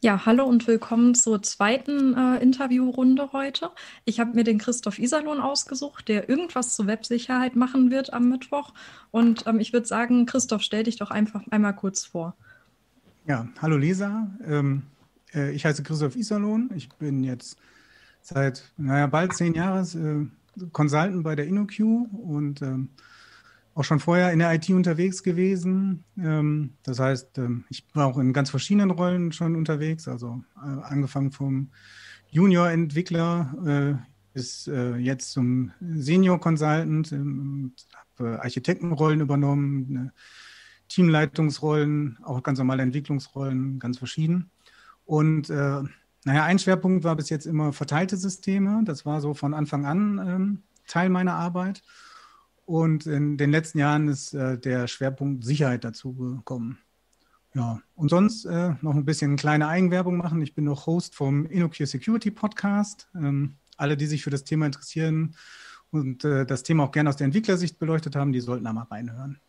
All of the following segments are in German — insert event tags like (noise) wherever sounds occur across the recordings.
Ja, hallo und willkommen zur zweiten äh, Interviewrunde heute. Ich habe mir den Christoph Iserlohn ausgesucht, der irgendwas zur Websicherheit machen wird am Mittwoch. Und ähm, ich würde sagen, Christoph, stell dich doch einfach einmal kurz vor. Ja, hallo Lisa. Ähm, äh, ich heiße Christoph Iserlohn. Ich bin jetzt seit naja, bald zehn Jahren äh, Consultant bei der InnoQ und ähm, auch schon vorher in der IT unterwegs gewesen. Ähm, das heißt, ähm, ich war auch in ganz verschiedenen Rollen schon unterwegs, also äh, angefangen vom Junior-Entwickler äh, bis äh, jetzt zum Senior-Consultant, ähm, habe Architektenrollen übernommen, Teamleitungsrollen, auch ganz normale Entwicklungsrollen, ganz verschieden. Und naja, ein Schwerpunkt war bis jetzt immer verteilte Systeme. Das war so von Anfang an Teil meiner Arbeit. Und in den letzten Jahren ist äh, der Schwerpunkt Sicherheit dazu gekommen. Ja, und sonst äh, noch ein bisschen kleine Eigenwerbung machen. Ich bin noch Host vom InnoQ Security Podcast. Ähm, alle, die sich für das Thema interessieren und äh, das Thema auch gerne aus der Entwicklersicht beleuchtet haben, die sollten da mal reinhören.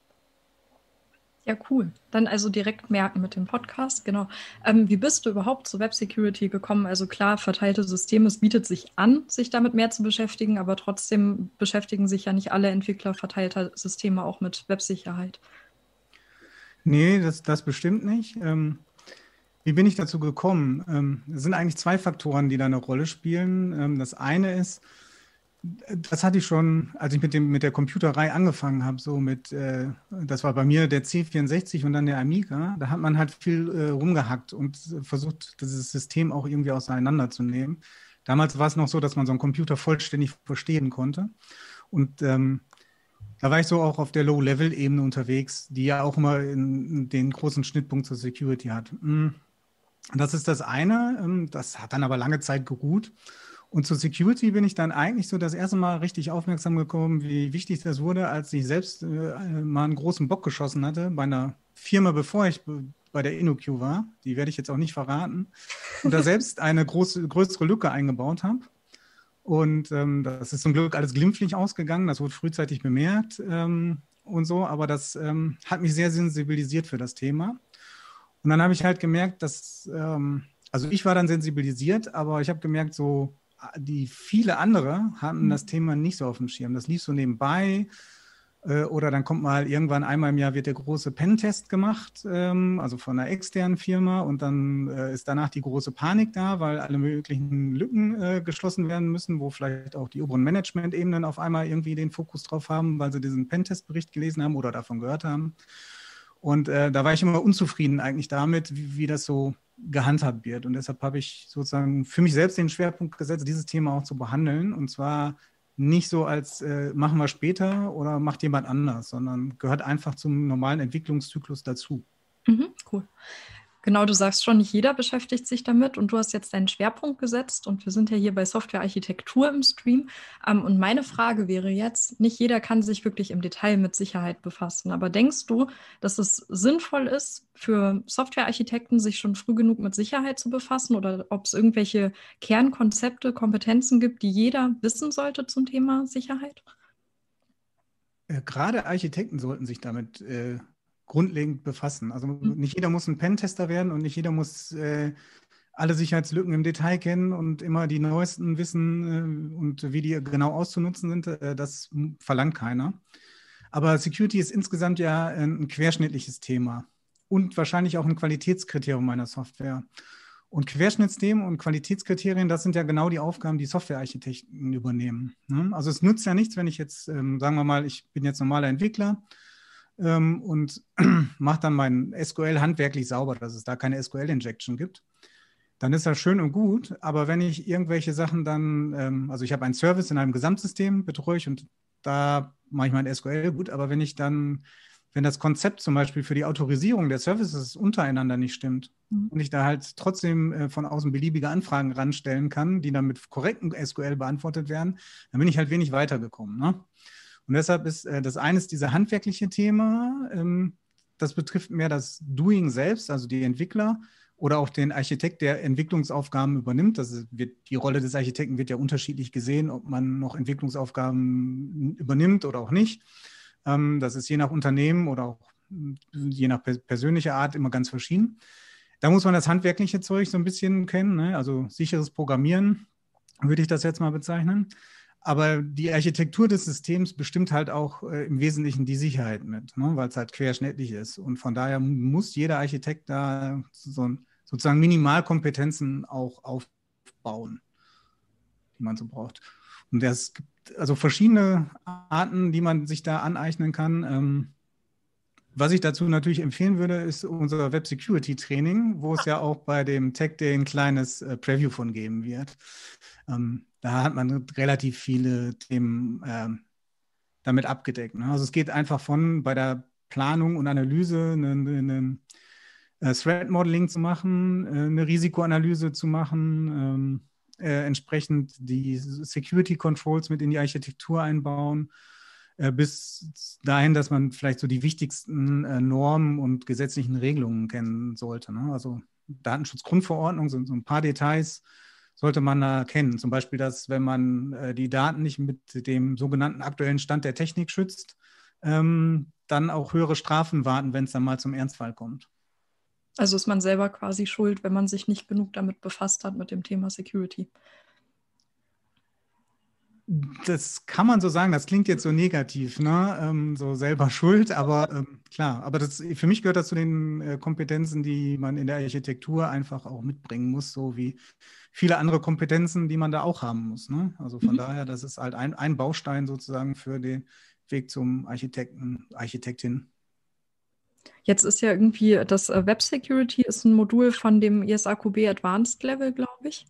Ja, cool. Dann also direkt merken mit dem Podcast. Genau. Ähm, wie bist du überhaupt zur Web Security gekommen? Also klar, verteilte Systeme, es bietet sich an, sich damit mehr zu beschäftigen, aber trotzdem beschäftigen sich ja nicht alle Entwickler verteilter Systeme auch mit Websicherheit. Nee, das, das bestimmt nicht. Ähm, wie bin ich dazu gekommen? Ähm, es sind eigentlich zwei Faktoren, die da eine Rolle spielen. Ähm, das eine ist, das hatte ich schon, als ich mit, dem, mit der Computerei angefangen habe, so mit, äh, das war bei mir der C64 und dann der Amiga, da hat man halt viel äh, rumgehackt und versucht, dieses System auch irgendwie auseinanderzunehmen. Damals war es noch so, dass man so einen Computer vollständig verstehen konnte. Und ähm, da war ich so auch auf der Low-Level-Ebene unterwegs, die ja auch immer in, den großen Schnittpunkt zur Security hat. Hm. Das ist das eine, ähm, das hat dann aber lange Zeit geruht. Und zur Security bin ich dann eigentlich so das erste Mal richtig aufmerksam gekommen, wie wichtig das wurde, als ich selbst äh, mal einen großen Bock geschossen hatte bei einer Firma, bevor ich bei der InnoQ war. Die werde ich jetzt auch nicht verraten. Und da selbst eine große, größere Lücke eingebaut habe. Und ähm, das ist zum Glück alles glimpflich ausgegangen. Das wurde frühzeitig bemerkt ähm, und so. Aber das ähm, hat mich sehr sensibilisiert für das Thema. Und dann habe ich halt gemerkt, dass, ähm, also ich war dann sensibilisiert, aber ich habe gemerkt, so die viele andere hatten mhm. das Thema nicht so auf dem Schirm. Das lief so nebenbei. Äh, oder dann kommt mal irgendwann einmal im Jahr wird der große Pentest gemacht, ähm, also von einer externen Firma. Und dann äh, ist danach die große Panik da, weil alle möglichen Lücken äh, geschlossen werden müssen, wo vielleicht auch die oberen Management-Ebenen auf einmal irgendwie den Fokus drauf haben, weil sie diesen Pentest-Bericht gelesen haben oder davon gehört haben. Und da war ich immer unzufrieden eigentlich damit, wie, wie das so gehandhabt wird. Und deshalb habe ich sozusagen für mich selbst den Schwerpunkt gesetzt, dieses Thema auch zu behandeln. Und zwar nicht so als äh, machen wir später oder macht jemand anders, sondern gehört einfach zum normalen Entwicklungszyklus dazu. Mhm, cool. Genau, du sagst schon, nicht jeder beschäftigt sich damit und du hast jetzt deinen Schwerpunkt gesetzt und wir sind ja hier bei Softwarearchitektur im Stream. Ähm, und meine Frage wäre jetzt, nicht jeder kann sich wirklich im Detail mit Sicherheit befassen, aber denkst du, dass es sinnvoll ist, für Softwarearchitekten sich schon früh genug mit Sicherheit zu befassen oder ob es irgendwelche Kernkonzepte, Kompetenzen gibt, die jeder wissen sollte zum Thema Sicherheit? Äh, gerade Architekten sollten sich damit äh, grundlegend befassen. Also mhm. nicht jeder muss ein Pentester werden und nicht jeder muss äh, alle Sicherheitslücken im Detail kennen und immer die neuesten wissen äh, und wie die genau auszunutzen sind. Äh, das verlangt keiner. Aber Security ist insgesamt ja ein querschnittliches Thema und wahrscheinlich auch ein Qualitätskriterium meiner Software. Und Querschnittsthemen und Qualitätskriterien, das sind ja genau die Aufgaben, die Softwarearchitekten übernehmen. Ne? Also es nützt ja nichts, wenn ich jetzt, ähm, sagen wir mal, ich bin jetzt normaler Entwickler ähm, und (clears throat) mache dann mein SQL handwerklich sauber, dass es da keine SQL-Injection gibt. Dann ist das schön und gut, aber wenn ich irgendwelche Sachen dann, ähm, also ich habe einen Service in einem Gesamtsystem, betreue ich und da mache ich mein SQL gut, aber wenn ich dann wenn das Konzept zum Beispiel für die Autorisierung der Services untereinander nicht stimmt mhm. und ich da halt trotzdem äh, von außen beliebige Anfragen ranstellen kann, die dann mit korrektem SQL beantwortet werden, dann bin ich halt wenig weitergekommen. Ne? Und deshalb ist äh, das eine ist dieser handwerkliche Thema, ähm, das betrifft mehr das Doing selbst, also die Entwickler oder auch den Architekt, der Entwicklungsaufgaben übernimmt. Das wird, die Rolle des Architekten wird ja unterschiedlich gesehen, ob man noch Entwicklungsaufgaben übernimmt oder auch nicht. Ähm, das ist je nach Unternehmen oder auch je nach persönlicher Art immer ganz verschieden. Da muss man das handwerkliche Zeug so ein bisschen kennen, ne? also sicheres Programmieren würde ich das jetzt mal bezeichnen. Aber die Architektur des Systems bestimmt halt auch äh, im Wesentlichen die Sicherheit mit, ne? weil es halt querschnittlich ist. Und von daher muss jeder Architekt da so, sozusagen Minimalkompetenzen auch aufbauen, die man so braucht. Und es gibt also verschiedene Arten, die man sich da aneignen kann. Ähm, was ich dazu natürlich empfehlen würde, ist unser Web Security Training, wo es ja auch bei dem Tech Day ein kleines äh, Preview von geben wird. Ähm, da hat man relativ viele Themen äh, damit abgedeckt. Ne? Also es geht einfach von bei der Planung und Analyse eine, eine, eine Threat Modeling zu machen, äh, eine Risikoanalyse zu machen, ähm, äh, entsprechend die Security Controls mit in die Architektur einbauen, äh, bis dahin, dass man vielleicht so die wichtigsten äh, Normen und gesetzlichen Regelungen kennen sollte. Ne? Also Datenschutzgrundverordnung sind so ein paar Details, sollte man da kennen. Zum Beispiel, dass wenn man äh, die Daten nicht mit dem sogenannten aktuellen Stand der Technik schützt, ähm, dann auch höhere Strafen warten, wenn es dann mal zum Ernstfall kommt. Also ist man selber quasi schuld, wenn man sich nicht genug damit befasst hat mit dem Thema Security. Das kann man so sagen, das klingt jetzt so negativ, ne? Ähm, so selber (laughs) schuld, aber ähm, klar, aber das, für mich gehört das zu den äh, Kompetenzen, die man in der Architektur einfach auch mitbringen muss, so wie viele andere Kompetenzen, die man da auch haben muss. Ne? Also von mhm. daher, das ist halt ein, ein Baustein sozusagen für den Weg zum Architekten, Architektin. Jetzt ist ja irgendwie das äh, Web Security ist ein Modul von dem ISAQB Advanced Level, glaube ich.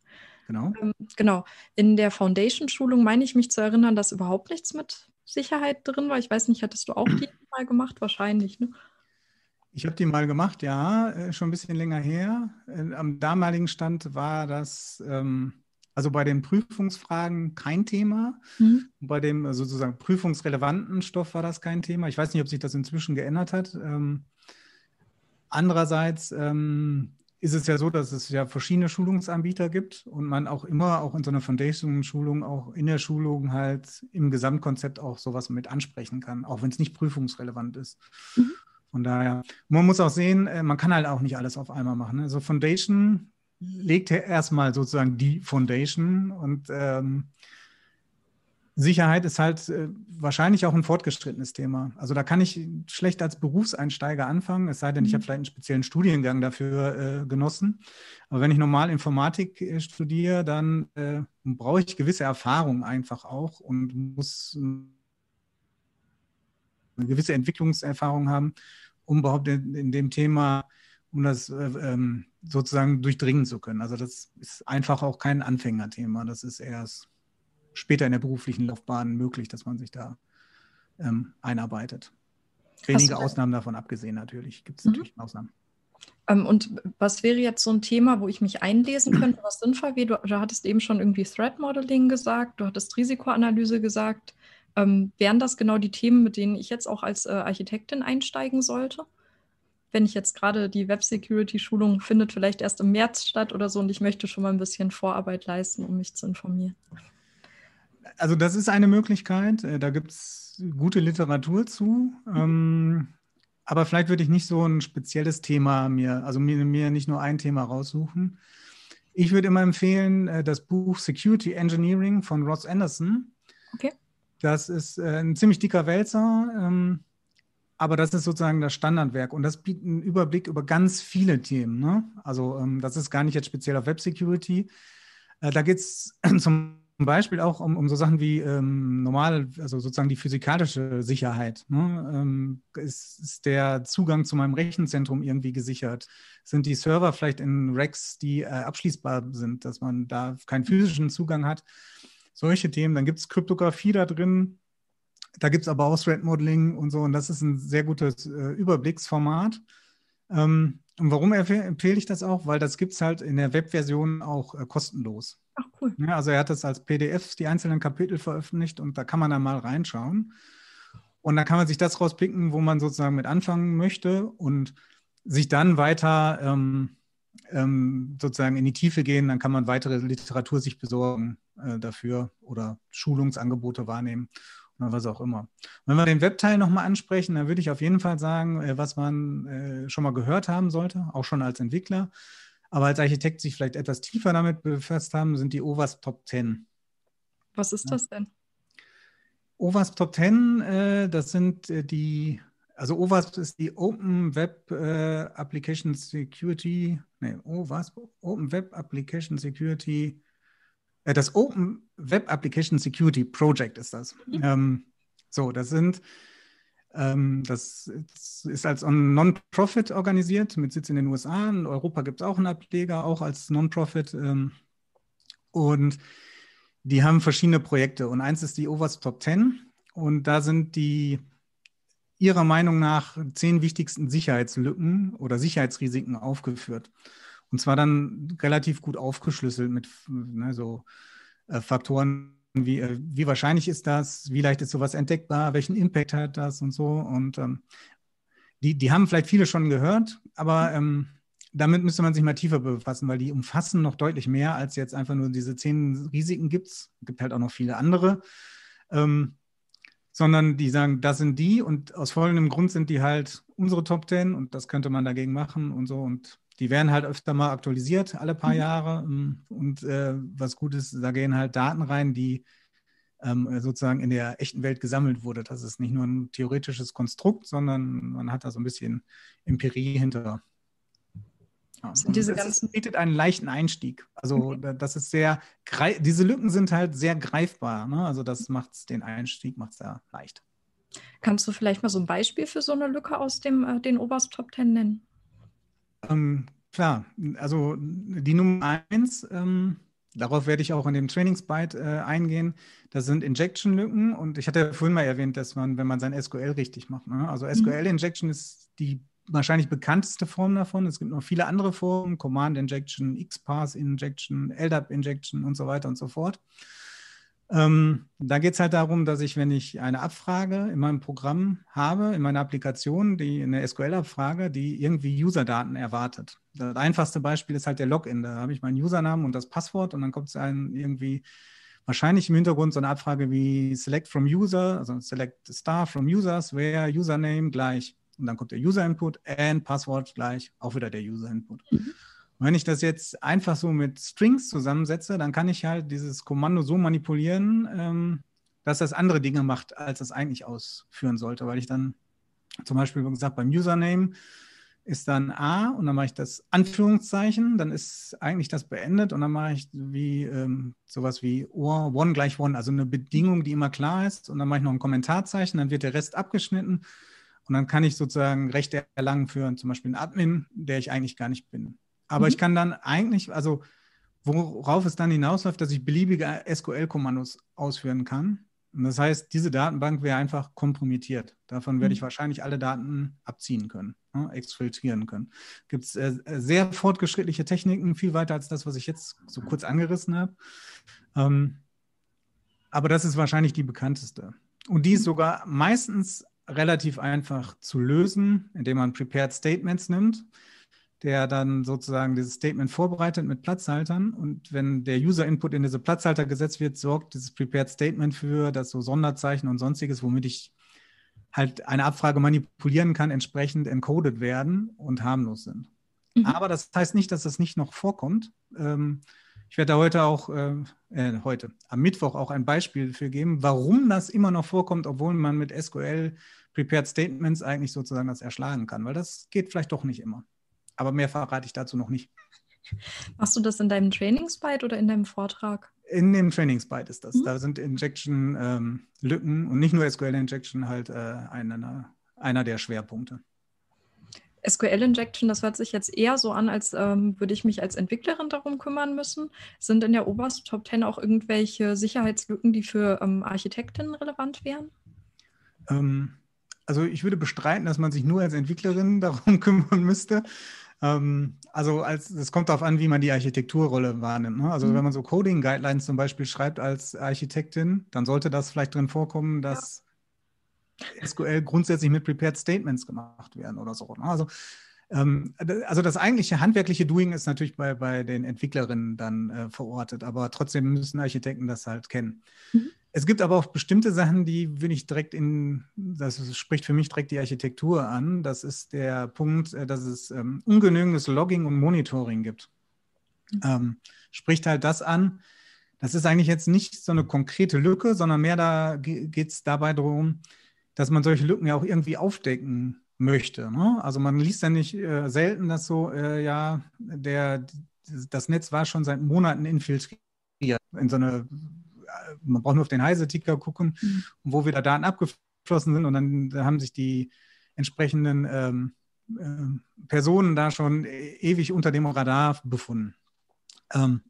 Genau. Ähm, genau. In der Foundation-Schulung meine ich mich zu erinnern, dass überhaupt nichts mit Sicherheit drin war. Ich weiß nicht, hattest du auch die (clears throat) mal gemacht? Wahrscheinlich, ne? Ich habe die mal gemacht, ja, äh, schon ein bisschen länger her. Äh, am damaligen Stand war das, ähm, also bei den Prüfungsfragen kein Thema. Mhm. Bei dem äh, sozusagen prüfungsrelevanten Stoff war das kein Thema. Ich weiß nicht, ob sich das inzwischen geändert hat. Ähm, andererseits ähm, ist es ja so, dass es ja verschiedene Schulungsanbieter gibt und man auch immer, auch in so einer Foundation-Schulung, auch in der Schulung halt im Gesamtkonzept auch sowas mit ansprechen kann, auch wenn es nicht prüfungsrelevant ist. Mhm. Von daher, man muss auch sehen, äh, man kann halt auch nicht alles auf einmal machen. Also Foundation legt ja erstmal sozusagen die Foundation und ähm, Sicherheit ist halt äh, wahrscheinlich auch ein fortgeschrittenes Thema. Also da kann ich schlecht als Berufseinsteiger anfangen, es sei denn, ich habe mhm. vielleicht einen speziellen Studiengang dafür äh, genossen. Aber wenn ich normal Informatik äh, studiere, dann äh, brauche ich gewisse Erfahrung einfach auch und muss eine gewisse Entwicklungserfahrung haben, um überhaupt in, in dem Thema, um das äh, ähm, sozusagen durchdringen zu können. Also das ist einfach auch kein Anfängerthema. Das ist erst später in der beruflichen Laufbahn möglich, dass man sich da ähm, einarbeitet. Wenige Ausnahmen davon abgesehen natürlich. Gibt es mhm. natürlich Ausnahmen. Ähm, und was wäre jetzt so ein Thema, wo ich mich einlesen könnte, was sinnvoll wäre? Du, du hattest eben schon irgendwie Threat Modeling gesagt, du hattest Risikoanalyse gesagt. Ähm, wären das genau die Themen, mit denen ich jetzt auch als äh, Architektin einsteigen sollte? Wenn ich jetzt gerade die Web Security Schulung findet vielleicht erst im März statt oder so und ich möchte schon mal ein bisschen Vorarbeit leisten, um mich zu informieren. Also das ist eine Möglichkeit. Äh, da gibt es gute Literatur zu. Ähm, aber vielleicht würde ich nicht so ein spezielles Thema mir, also mir, mir nicht nur ein Thema raussuchen. Ich würde immer empfehlen, äh, das Buch Security Engineering von Ross Anderson. Okay. Das ist äh, ein ziemlich dicker Wälzer, ähm, aber das ist sozusagen das Standardwerk und das bietet einen Überblick über ganz viele Themen. Ne? Also ähm, das ist gar nicht jetzt speziell auf Web Security. Äh, da geht es (clears throat) zum Beispiel auch um, um so Sachen wie ähm, normal, also sozusagen die physikalische Sicherheit. Ne? Ähm, ist, ist, der Zugang zu meinem Rechenzentrum irgendwie gesichert? Sind die Server vielleicht in Racks, die äh, abschließbar sind, dass man da keinen physischen Zugang hat? solche Themen. Dann gibt es Kryptographie da drin. Da gibt es aber auch Thread Modeling und so. Und das ist ein sehr gutes äh, Überblicksformat. Ähm, und warum empfehle ich das auch? Weil das gibt es halt in der Webversion auch äh, kostenlos. Ach cool. Ja, also er hat das als PDF die einzelnen Kapitel veröffentlicht und da kann man dann mal reinschauen. Und dann kann man sich das rauspicken, wo man sozusagen mit anfangen möchte und sich dann weiter ähm, ähm, sozusagen in die Tiefe gehen. Dann kann man weitere Literatur sich besorgen äh, dafür oder Schulungsangebote wahrnehmen oder was auch immer. Wenn wir den Webteil nochmal ansprechen, dann würde ich auf jeden Fall sagen, äh, was man äh, schon mal gehört haben sollte, auch schon als Entwickler, aber als Architekt sich vielleicht etwas tiefer damit befasst haben, sind die OWASP Top 10. Was ist das denn? OWASP Top 10, äh, das sind äh, die, also OWASP ist die Open Web äh, Application Security, nee, OWASP, Open Web Application Security äh, das Open Web Application Security Project ist das. Mhm. Ähm, so, das sind, das ist als Non-Profit organisiert mit Sitz in den USA. In Europa gibt es auch einen Ableger, auch als Non-Profit. Ähm, und die haben verschiedene Projekte. Und eins ist die OWASP Top 10. Und da sind die ihrer Meinung nach zehn wichtigsten Sicherheitslücken oder Sicherheitsrisiken aufgeführt. Und zwar dann relativ gut aufgeschlüsselt mit ne, so äh, Faktoren wie, äh, wie wahrscheinlich ist das, wie leicht ist sowas entdeckbar, welchen Impact hat das und so. Und ähm, die, die haben vielleicht viele schon gehört, aber ähm, damit müsste man sich mal tiefer befassen, weil die umfassen noch deutlich mehr als jetzt einfach nur diese zehn Risiken gibt es. gibt halt auch noch viele andere. Ähm, sondern die sagen, das sind die und aus folgendem Grund sind die halt unsere Top Ten und das könnte man dagegen machen und so. Und die werden halt öfter mal aktualisiert, alle paar mhm. Jahre. Ähm, und äh, was gut ist, da gehen halt Daten rein, die ähm, sozusagen in der echten Welt gesammelt wurde. Das ist nicht nur ein theoretisches Konstrukt, sondern man hat da so ein bisschen Empirie hinter. Ja, sind diese ganzen bietet einen leichten Einstieg. Also okay. das ist sehr, diese Lücken sind halt sehr greifbar. Ne? Also das macht den Einstieg macht sehr leicht. Kannst du vielleicht mal so ein Beispiel für so eine Lücke aus dem äh, den Oberst Top Ten nennen? Ähm, klar, also die Nummer eins, ähm, darauf werde ich auch in dem Trainingsbyte äh, eingehen, das sind Injection-Lücken und ich hatte ja vorhin mal erwähnt, dass man, wenn man sein SQL richtig macht, ne? also SQL-Injection mhm. ist die wahrscheinlich bekannteste Form davon. Es gibt noch viele andere Formen, Command Injection, XPath Injection, LDAP Injection und so weiter und so fort. Ähm, da geht es halt darum, dass ich, wenn ich eine Abfrage in meinem Programm habe, in meiner Applikation, die eine SQL-Abfrage, die irgendwie User-Daten erwartet. Das einfachste Beispiel ist halt der Login. Da habe ich meinen Usernamen und das Passwort und dann kommt es irgendwie wahrscheinlich im Hintergrund so eine Abfrage wie Select from User, also Select Star from Users, where Username gleich. Und dann kommt der User-Input and Passwort gleich, auch wieder der User-Input. Mhm. Wenn ich das jetzt einfach so mit Strings zusammensetze, dann kann ich halt dieses Kommando so manipulieren, ähm, dass das andere Dinge macht, als es eigentlich ausführen sollte, weil ich dann zum Beispiel, wie gesagt, beim Username ist dann A und dann mache ich das Anführungszeichen, dann ist eigentlich das beendet und dann mache ich wie ähm, sowas wie or, one gleich one, also eine Bedingung, die immer klar ist und dann mache ich noch ein Kommentarzeichen, dann wird der Rest abgeschnitten und dann kann ich sozusagen Rechte erlangen für zum Beispiel einen Admin, der ich eigentlich gar nicht bin. Aber mhm. ich kann dann eigentlich, also worauf es dann hinausläuft, dass ich beliebige SQL-Kommandos ausführen kann. Und das heißt, diese Datenbank wäre einfach kompromittiert. Davon werde ich mhm. wahrscheinlich alle Daten abziehen können, ne, exfiltrieren können. Gibt es äh, sehr fortgeschrittliche Techniken, viel weiter als das, was ich jetzt so kurz angerissen habe. Ähm, aber das ist wahrscheinlich die bekannteste. Und die ist sogar meistens relativ einfach zu lösen, indem man Prepared Statements nimmt der dann sozusagen dieses Statement vorbereitet mit Platzhaltern. Und wenn der User-Input in diese Platzhalter gesetzt wird, sorgt dieses Prepared Statement für, dass so Sonderzeichen und sonstiges, womit ich halt eine Abfrage manipulieren kann, entsprechend encoded werden und harmlos sind. Mhm. Aber das heißt nicht, dass das nicht noch vorkommt. Ähm, ich werde da heute auch, äh, äh, heute, am Mittwoch auch ein Beispiel für geben, warum das immer noch vorkommt, obwohl man mit SQL Prepared Statements eigentlich sozusagen das erschlagen kann, weil das geht vielleicht doch nicht immer. Aber mehr verrate ich dazu noch nicht. Machst du das in deinem Trainingsbyte oder in deinem Vortrag? In dem Trainingsbyte ist das. Mhm. Da sind Injection-Lücken ähm, und nicht nur SQL-Injection halt äh, einer, einer der Schwerpunkte. SQL-Injection, das hört sich jetzt eher so an, als ähm, würde ich mich als Entwicklerin darum kümmern müssen. Sind in der obersten Top 10 auch irgendwelche Sicherheitslücken, die für ähm, Architektinnen relevant wären? Ähm, also ich würde bestreiten, dass man sich nur als Entwicklerin (laughs) darum kümmern müsste. Ähm, also es kommt darauf an, wie man die Architekturrolle wahrnimmt. Ne? Also mhm. wenn man so Coding-Guidelines zum Beispiel schreibt als Architektin, dann sollte das vielleicht drin vorkommen, dass ja. SQL grundsätzlich mit Prepared Statements gemacht werden oder so. Ne? Also ähm, also das eigentliche handwerkliche Doing ist natürlich bei, bei den Entwicklerinnen dann äh, verortet, aber trotzdem müssen Architekten das halt kennen. Mhm. Es gibt aber auch bestimmte Sachen, die will ich direkt in, das spricht für mich direkt die Architektur an. Das ist der Punkt, äh, dass es ähm, ungenügendes Logging und Monitoring gibt. Mhm. Ähm, spricht halt das an. Das ist eigentlich jetzt nicht so eine konkrete Lücke, sondern mehr da geht es dabei darum, dass man solche Lücken ja auch irgendwie aufdecken möchte. Ne? Also man liest ja nicht äh, selten, dass so, äh, ja, der, das Netz war schon seit Monaten infiltriert in so eine, man braucht nur auf den Heise-Ticker gucken, mhm. wo wieder Daten abgeflossen sind und dann haben sich die entsprechenden ähm, äh, Personen da schon e-, ewig unter dem Radar befunden. Ähm,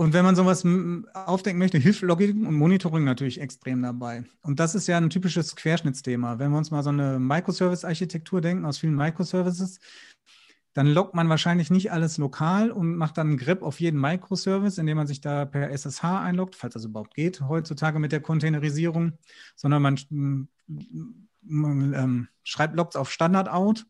und wenn man sowas aufdecken möchte, hilft Logging und Monitoring natürlich extrem dabei. Und das ist ja ein typisches Querschnittsthema. Wenn wir uns mal so eine Microservice-Architektur denken aus vielen Microservices, dann loggt man wahrscheinlich nicht alles lokal und macht dann einen Grip auf jeden Microservice, indem man sich da per SSH einloggt, falls das überhaupt geht, heutzutage mit der Containerisierung, sondern man, man ähm, schreibt Logs auf Standard-Out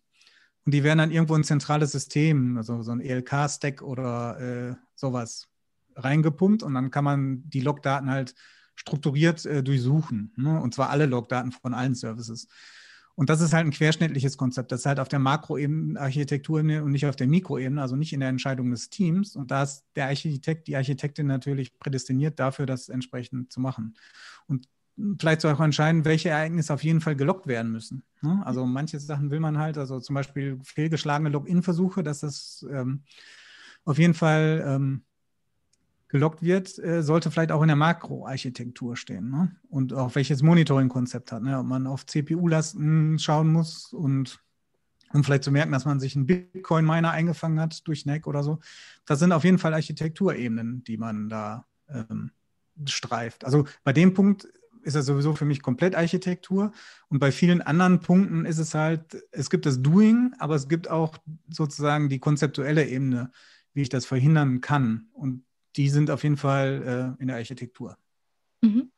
und die werden dann irgendwo in ein zentrales System, also so ein ELK-Stack oder äh, sowas reingepumpt und dann kann man die Logdaten halt strukturiert äh, durchsuchen. Ne? Und zwar alle Logdaten von allen Services. Und das ist halt ein querschnittliches Konzept. Das ist halt auf der Makroebene, Architekturebene und nicht auf der Mikroebene, also nicht in der Entscheidung des Teams. Und da ist der Architekt, die Architektin natürlich prädestiniert dafür, das entsprechend zu machen. Und vielleicht auch entscheiden, welche Ereignisse auf jeden Fall gelockt werden müssen. Ne? Also manche Sachen will man halt, also zum Beispiel fehlgeschlagene Login-Versuche, dass das ähm, auf jeden Fall ähm, gelockt wird, äh, sollte vielleicht auch in der Makroarchitektur stehen. Ne? Und auch welches Monitoring-Konzept hat. Ne? Ob man auf CPU-Lasten schauen muss und um vielleicht zu merken, dass man sich einen Bitcoin-Miner eingefangen hat durch NAC oder so. Das sind auf jeden Fall Architekturebenen, die man da ähm, streift. Also bei dem Punkt ist das sowieso für mich komplett Architektur. Und bei vielen anderen Punkten ist es halt, es gibt das Doing, aber es gibt auch sozusagen die konzeptuelle Ebene, wie ich das verhindern kann. Und die sind auf jeden Fall äh, in der Architektur. Mhm.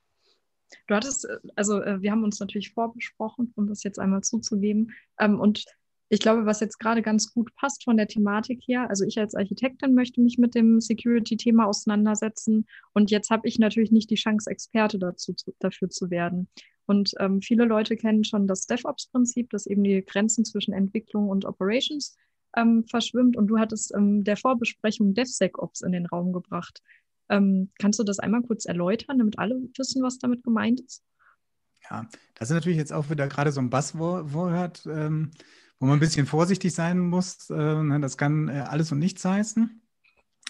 Du hattest, äh, also äh, wir haben uns natürlich vorbesprochen, um das jetzt einmal zuzugeben. Ähm, und ich glaube, was jetzt gerade ganz gut passt von der Thematik her, also ich als Architektin möchte mich mit dem Security-Thema auseinandersetzen und jetzt habe ich natürlich nicht die Chance, Experte dazu, zu, dafür zu werden. Und ähm, viele Leute kennen schon das DevOps-Prinzip, das eben die Grenzen zwischen Entwicklung und Operations ähm, verschwimmt. Und du hattest ähm, der Vorbesprechung DevSecOps in den Raum gebracht. Ähm, kannst du das einmal kurz erläutern, damit alle wissen, was damit gemeint ist? Ja, das ist natürlich jetzt auch wieder gerade so ein Buzzword, ähm, wo man ein bisschen vorsichtig sein muss. Äh, ne, das kann äh, alles und nichts heißen.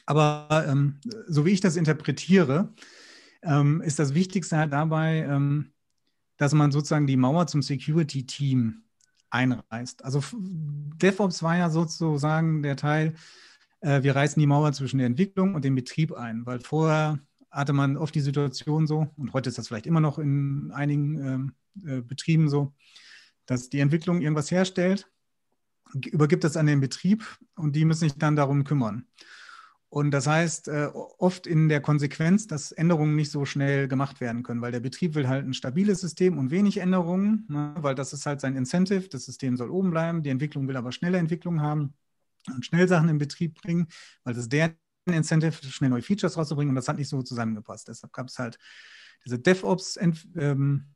Aber ähm, so wie ich das interpretiere, ähm, ist das Wichtigste halt dabei, dass man sozusagen die Mauer zum Security-Team einreißt. Also DevOps war ja sozusagen der Teil, äh, wir reißen die Mauer zwischen der Entwicklung und dem Betrieb ein, weil vorher hatte man oft die Situation so, und heute ist das vielleicht immer noch in einigen äh, äh, Betrieben so, dass die Entwicklung irgendwas herstellt, übergibt das an den Betrieb und die müssen sich dann darum kümmern. Und das heißt äh, oft in der Konsequenz, dass Änderungen nicht so schnell gemacht werden können, weil der Betrieb will halt ein stabiles System und wenig Änderungen, ne, weil das ist halt sein Incentive. Das System soll oben bleiben, die Entwicklung will aber schnelle Entwicklung haben und schnell Sachen in Betrieb bringen, weil das ist der Incentive, schnell neue Features rauszubringen und das hat nicht so zusammengepasst. Deshalb gab es halt diese DevOps-Entwicklung,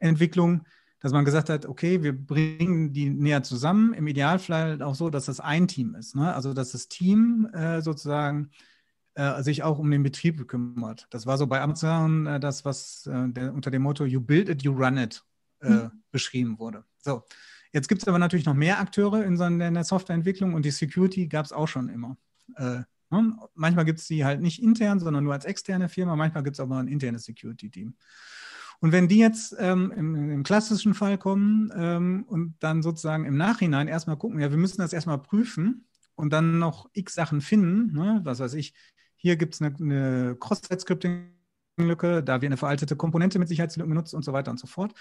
-Ent dass man gesagt hat, okay, wir bringen die näher zusammen. Im Idealfall auch so, dass das ein Team ist. Ne? Also dass das Team äh, sozusagen äh, sich auch um den Betrieb kümmert. Das war so bei Amazon äh, das, was äh, der, unter dem Motto You build it, you run it mhm. beschrieben wurde. So, jetzt gibt es aber natürlich noch mehr Akteure in, so in der Softwareentwicklung und die Security gab es auch schon immer. Äh, ne? Manchmal gibt es die halt nicht intern, sondern nur als externe Firma. Manchmal gibt es aber ein internes Security-Team. Und wenn die jetzt ähm, im, im, klassischen Fall kommen ähm, und dann sozusagen im Nachhinein erstmal gucken, ja, wir müssen das erstmal prüfen und dann noch x Sachen finden, ne? was weiß ich, hier gibt es eine, eine Cross-Site-Scripting Lücke, da wird eine veraltete Komponente mit Sicherheitslücken benutzt und so weiter und so fort.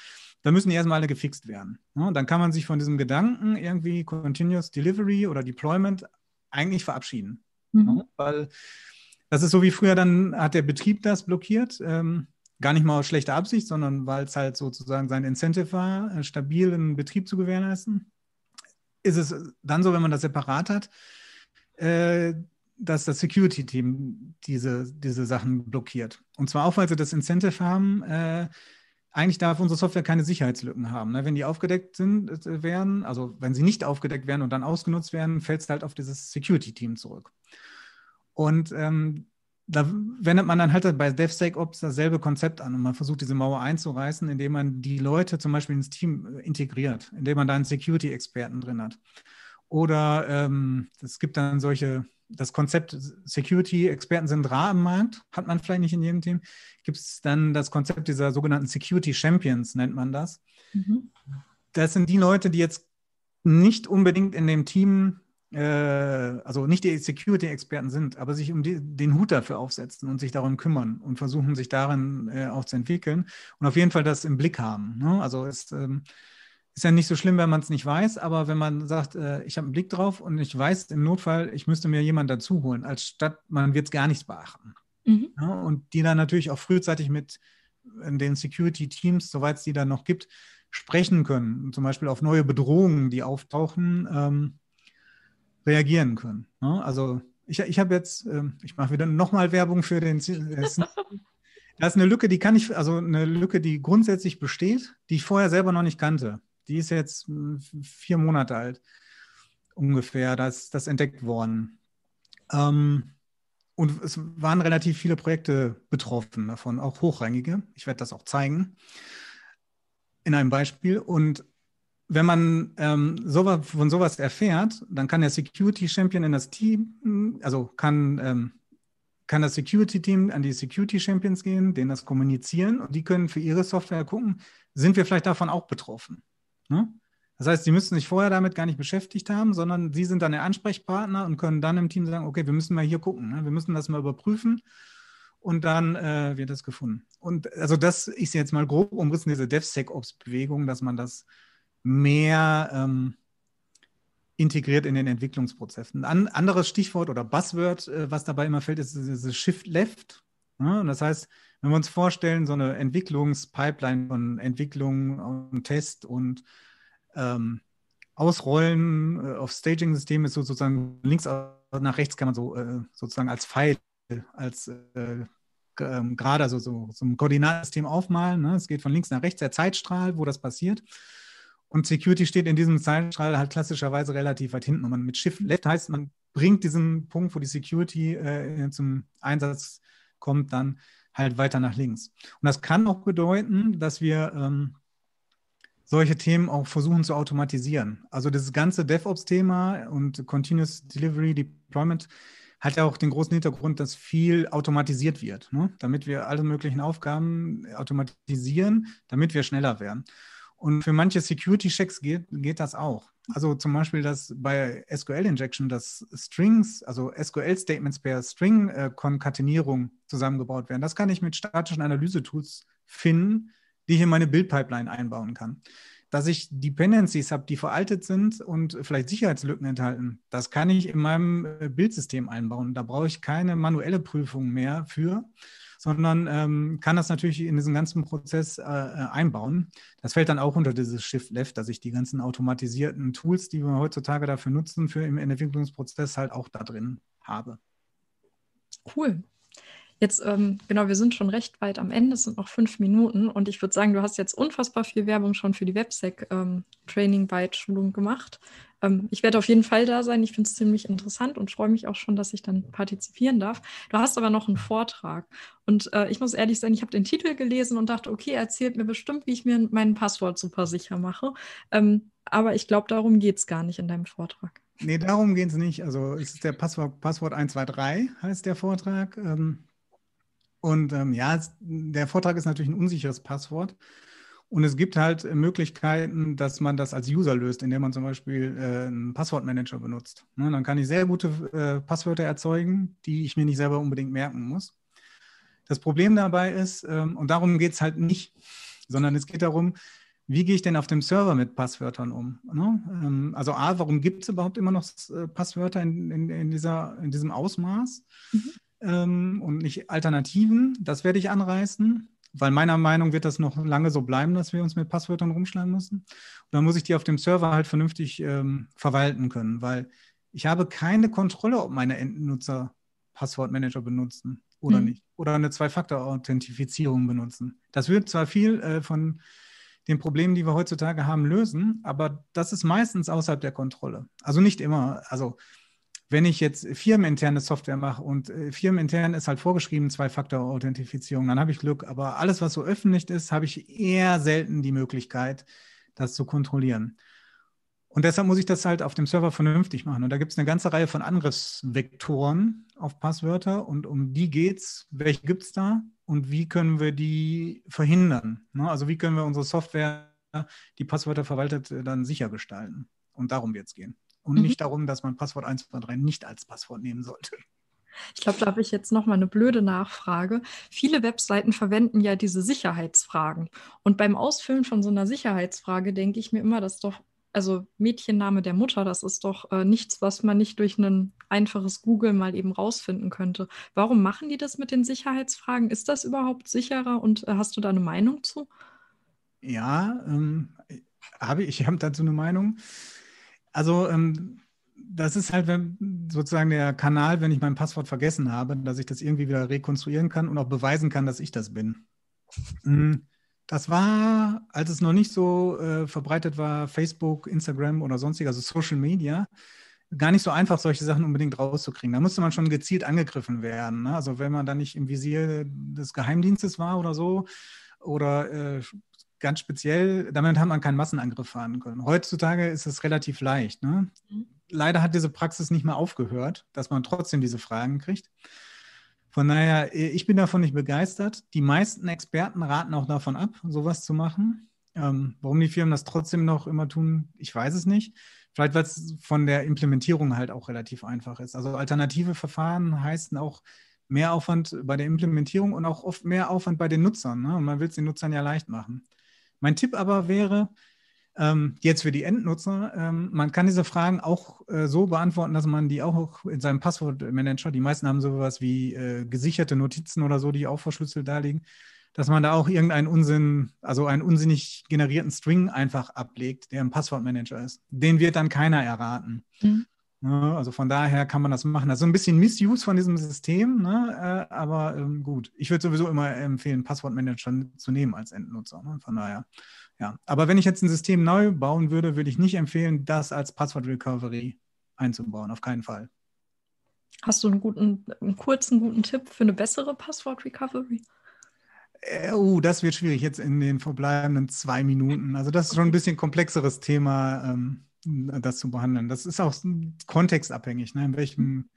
Da müssen die erstmal alle gefixt werden. Ja, dann kann man sich von diesem Gedanken irgendwie Continuous Delivery oder Deployment eigentlich verabschieden. Mhm. Ja, weil das ist so wie früher, dann hat der Betrieb das blockiert. Ähm, gar nicht mal aus schlechter Absicht, sondern weil es halt sozusagen sein Incentive war, äh, stabilen Betrieb zu gewährleisten. Ist es dann so, wenn man das separat hat, äh, dass das Security-Team diese, diese Sachen blockiert. Und zwar auch, weil sie das Incentive haben, äh, eigentlich darf unsere Software keine Sicherheitslücken haben. Ne? Wenn die aufgedeckt sind, werden, also wenn sie nicht aufgedeckt werden und dann ausgenutzt werden, fällt es halt auf dieses Security-Team zurück. Und ähm, da wendet man dann halt bei DevSecOps dasselbe Konzept an und man versucht, diese Mauer einzureißen, indem man die Leute zum Beispiel ins Team äh, integriert, indem man da einen Security-Experten drin hat. Oder ähm, es gibt dann solche, das Konzept Security-Experten sind rar im Markt, hat man vielleicht nicht in jedem Team. Gibt es dann das Konzept dieser sogenannten Security Champions, nennt man das. Mhm. Das sind die Leute, die jetzt nicht unbedingt in dem Team äh, also nicht die Security-Experten sind, aber sich um die, den Hut dafür aufsetzen und sich darum kümmern und versuchen, sich darin äh, auch zu entwickeln und auf jeden Fall das im Blick haben. Ne? Also es ähm, ist ja nicht so schlimm, wenn man es nicht weiß, aber wenn man sagt, äh, ich habe einen Blick drauf und ich weiß im Notfall, ich müsste mir jemanden dazu holen, als statt man wird es gar nichts beachten. Mhm. Ja? Und die dann natürlich auch frühzeitig mit äh, den Security-Teams, soweit es die dann noch gibt, sprechen können. Zum Beispiel auf neue Bedrohungen, die auftauchen. Ähm, reagieren können. Ne? Also ich, ich habe jetzt, ähm, ich mache wieder nochmal Werbung für den. (laughs) Da ist eine Lücke, die kann ich, also eine Lücke, die grundsätzlich besteht, die ich vorher selber noch nicht kannte. Die ist jetzt hm, vier Monate alt, ungefähr. Da ist das entdeckt worden. Ähm, und es waren relativ viele Projekte betroffen davon, auch hochrangige. Ich werde das auch zeigen in einem Beispiel. Und wenn man ähm, sowas, von sowas erfährt, dann kann der Security Champion in das Team, also kann, ähm, kann das Security Team an die Security Champions gehen, denen das kommunizieren und die können für ihre Software gucken, sind wir vielleicht davon auch betroffen. Ne? Das heißt, sie müssen sich vorher damit gar nicht beschäftigt haben, sondern sie sind dann der Ansprechpartner und können dann im Team sagen, okay, wir müssen mal hier gucken, ne? wir müssen das mal überprüfen und dann äh, wird das gefunden. Und also das ist jetzt mal grob umrissen, diese DevSecOps-Bewegung, dass man das mehr ähm, integriert in den Entwicklungsprozessen. Ein anderes Stichwort oder Buzzword, äh, was dabei immer fällt, ist dieses Shift Left. Ja, das heißt, wenn wir uns vorstellen, so eine Entwicklungspipeline von Entwicklung und Test und ähm, Ausrollen äh, auf Staging-System ist sozusagen links nach rechts kann man so äh, sozusagen als Pfeil, als äh, ähm, gerade also so, so ein Koordinatensystem aufmalen. Ne? Es geht von links nach rechts, der Zeitstrahl, wo das passiert. Und Security steht in diesem Zeitstrahl halt klassischerweise relativ weit hinten. Und man mit Shift Left heißt, man bringt diesen Punkt, wo die Security äh, zum Einsatz kommt, dann halt weiter nach links. Und das kann auch bedeuten, dass wir ähm, solche Themen auch versuchen zu automatisieren. Also das ganze DevOps-Thema und Continuous Delivery Deployment hat ja auch den großen Hintergrund, dass viel automatisiert wird, ne? damit wir alle möglichen Aufgaben automatisieren, damit wir schneller werden. Und für manche Security-Checks geht, geht das auch. Also zum Beispiel, dass bei SQL-Injection das Strings, also SQL-Statements per String-Konkatenierung zusammengebaut werden. Das kann ich mit statischen Analyse-Tools finden, die ich in meine Build-Pipeline einbauen kann. Dass ich Dependencies habe, die veraltet sind und vielleicht Sicherheitslücken enthalten, das kann ich in meinem äh, Bildsystem einbauen. Da brauche ich keine manuelle Prüfung mehr für, sondern ähm, kann das natürlich in diesen ganzen Prozess äh, äh, einbauen. Das fällt dann auch unter dieses Shift Left, dass ich die ganzen automatisierten Tools, die wir heutzutage dafür nutzen, für im Entwicklungsprozess halt auch da drin habe. Cool. Jetzt, ähm, genau, wir sind schon recht weit am Ende, es sind noch fünf Minuten und ich würde sagen, du hast jetzt unfassbar viel Werbung schon für die Websec-Training-Byte-Schulung ähm, gemacht. Ähm, ich werde auf jeden Fall da sein, ich finde es ziemlich interessant und freue mich auch schon, dass ich dann partizipieren darf. Du hast aber noch einen Vortrag und äh, ich muss ehrlich sein, ich habe den Titel gelesen und dachte, okay, erzählt mir bestimmt, wie ich mir mein Passwort super sicher mache. Ähm, aber ich glaube, darum geht es gar nicht in deinem Vortrag. Nee, darum geht es nicht. Also es ist der Passwort, Passwort 123 heißt der Vortrag. Ähm, und ähm, ja, der Vortrag ist natürlich ein unsicheres Passwort. Und es gibt halt Möglichkeiten, dass man das als User löst, indem man zum Beispiel äh, einen Passwortmanager benutzt. Ne, dann kann ich sehr gute äh, Passwörter erzeugen, die ich mir nicht selber unbedingt merken muss. Das Problem dabei ist, ähm, und darum geht es halt nicht, sondern es geht darum, wie gehe ich denn auf dem Server mit Passwörtern um? Ne? Ähm, also A, warum gibt es überhaupt immer noch äh, Passwörter in, in, in, dieser, in diesem Ausmaß mhm. ähm, und nicht Alternativen? Das werde ich anreißen, weil meiner Meinung wird das noch lange so bleiben, dass wir uns mit Passwörtern rumschlagen müssen. Und dann muss ich die auf dem Server halt vernünftig ähm, verwalten können, weil ich habe keine Kontrolle, ob meine Endnutzer Passwortmanager benutzen oder mhm. nicht. Oder eine Zwei-Faktor-Authentifizierung benutzen. Das wird zwar viel äh, von den Problemen, die wir heutzutage haben, lösen. Aber das ist meistens außerhalb der Kontrolle. Also nicht immer. Also wenn ich jetzt firmeninterne Software mache und äh, firmenintern ist halt vorgeschrieben Zwei-Faktor-Authentifizierung, dann habe ich Glück. Aber alles, was so öffentlich ist, habe ich eher selten die Möglichkeit, das zu kontrollieren. Und deshalb muss ich das halt auf dem Server vernünftig machen. Und da gibt es eine ganze Reihe von Angriffsvektoren auf Passwörter und um die geht's. Welche gibt es da? und wie können wir die verhindern? Ne? Also wie können wir unsere Software, die Passwörter verwaltet, äh, dann sicher gestalten? Und darum wird es gehen. Und mhm. nicht darum, dass man Passwort 123 nicht als Passwort nehmen sollte. Ich glaube, da habe ich jetzt noch mal eine blöde Nachfrage. Viele Webseiten verwenden ja diese Sicherheitsfragen. Und beim Ausfüllen von so einer Sicherheitsfrage denke ich mir immer, dass doch also Mädchenname der Mutter, das ist doch äh, nichts, was man nicht durch ein einfaches Google mal eben rausfinden könnte. Warum machen die das mit den Sicherheitsfragen? Ist das überhaupt sicherer und äh, hast du da eine Meinung zu? Ja, ähm, habe ich, ich habe dazu eine Meinung. Also ähm, das ist halt sozusagen der Kanal, wenn ich mein Passwort vergessen habe, dass ich das irgendwie wieder rekonstruieren kann und auch beweisen kann, dass ich das bin. Mhm. Das war, als es noch nicht so äh, verbreitet war, Facebook, Instagram oder sonstig, also Social Media, gar nicht so einfach, solche Sachen unbedingt rauszukriegen. Da musste man schon gezielt angegriffen werden. Ne? Also wenn man da nicht im Visier des Geheimdienstes war oder so, oder äh, ganz speziell, damit hat man keinen Massenangriff fahren können. Heutzutage ist es relativ leicht. Ne? Mhm. Leider hat diese Praxis nicht mehr aufgehört, dass man trotzdem diese Fragen kriegt. Von daher, äh, ich bin davon nicht begeistert. Die meisten Experten raten auch davon ab, sowas zu machen. Ähm, warum die Firmen das trotzdem noch immer tun, ich weiß es nicht. Vielleicht, weil es von der Implementierung halt auch relativ einfach ist. Also alternative Verfahren heißen auch mehr Aufwand bei der Implementierung und auch oft mehr Aufwand bei den Nutzern. Ne? Und man will es den Nutzern ja leicht machen. Mein Tipp aber wäre, ähm, jetzt für die Endnutzer, ähm, man kann diese Fragen auch äh, so beantworten, dass man die auch in seinem Passwortmanager, die meisten haben sowas wie äh, gesicherte Notizen oder so, die auch verschlüsselt da liegen, dass man da auch irgendeinen Unsinn, also einen unsinnig generierten String einfach ablegt, der im Passwortmanager ist. Den wird dann keiner erraten. Mhm. Ja, also von daher kann man das machen. Das ist so ein bisschen Missuse von diesem System, ne? äh, aber ähm, gut. Ich würde sowieso immer empfehlen, Passwortmanager zu nehmen als Endnutzer. Ne? Von daher ja, aber wenn ich jetzt ein System neu bauen würde, würde ich nicht empfehlen, das als Passwort Recovery einzubauen. Auf keinen Fall. Hast du einen guten, einen kurzen, guten Tipp für eine bessere Passwort Recovery? Äh, oh, das wird schwierig jetzt in den verbleibenden zwei Minuten. Also das ist schon ein bisschen komplexeres Thema, ähm, das zu behandeln. Das ist auch kontextabhängig. Ne? In welchem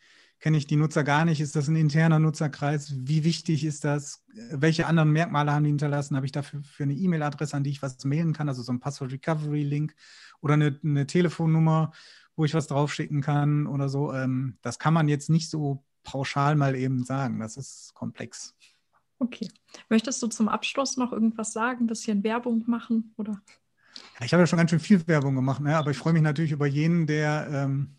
kenne ich die Nutzer gar nicht? Ist das ein interner Nutzerkreis? Wie wichtig ist das? Welche anderen Merkmale haben die hinterlassen? Habe ich dafür für eine E-Mail-Adresse, an die ich was mailen kann, also so ein Password Recovery Link oder eine, eine Telefonnummer, wo ich was draufschicken kann oder so? Ähm, das kann man jetzt nicht so pauschal mal eben sagen. Das ist komplex. Okay. Möchtest du zum Abschluss noch irgendwas sagen, ein bisschen Werbung machen oder? Ich habe ja schon ganz schön viel Werbung gemacht, ne? aber ich freue mich natürlich über jeden, der ähm,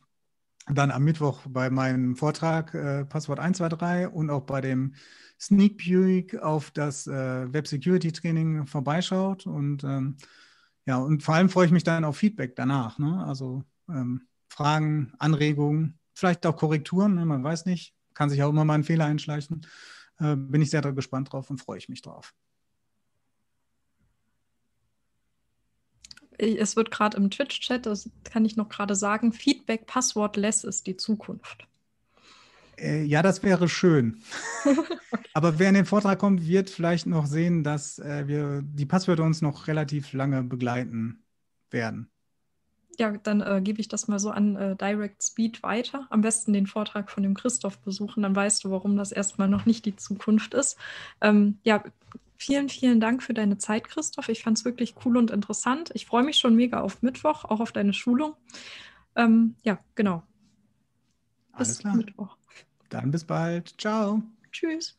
dann am Mittwoch bei meinem Vortrag äh, Passwort 123 und auch bei dem Sneak Peek auf das äh, Web Security Training vorbeischaut. Und ähm, ja, und vor allem freue ich mich dann auf Feedback danach. Ne? Also ähm, Fragen, Anregungen, vielleicht auch Korrekturen, ne? man weiß nicht, kann sich auch immer mal ein Fehler einschleichen. Äh, bin ich sehr gespannt drauf und freue ich mich drauf. Es wird gerade im Twitch-Chat, das kann ich noch gerade sagen, Feedback passwortless ist die Zukunft. Äh, ja, das wäre schön. (laughs) Aber wer in den Vortrag kommt, wird vielleicht noch sehen, dass äh, wir die Passwörter uns noch relativ lange begleiten werden. Ja, dann äh, gebe ich das mal so an äh, Direct Speed weiter. Am besten den Vortrag von dem Christoph besuchen, dann weißt du, warum das erstmal noch nicht die Zukunft ist. Ähm, ja, Vielen, vielen Dank für deine Zeit, Christoph. Ich fand es wirklich cool und interessant. Ich freue mich schon mega auf Mittwoch, auch auf deine Schulung. Ähm, ja, genau. Bis Alles klar. Mittwoch. Dann bis bald. Ciao. Tschüss.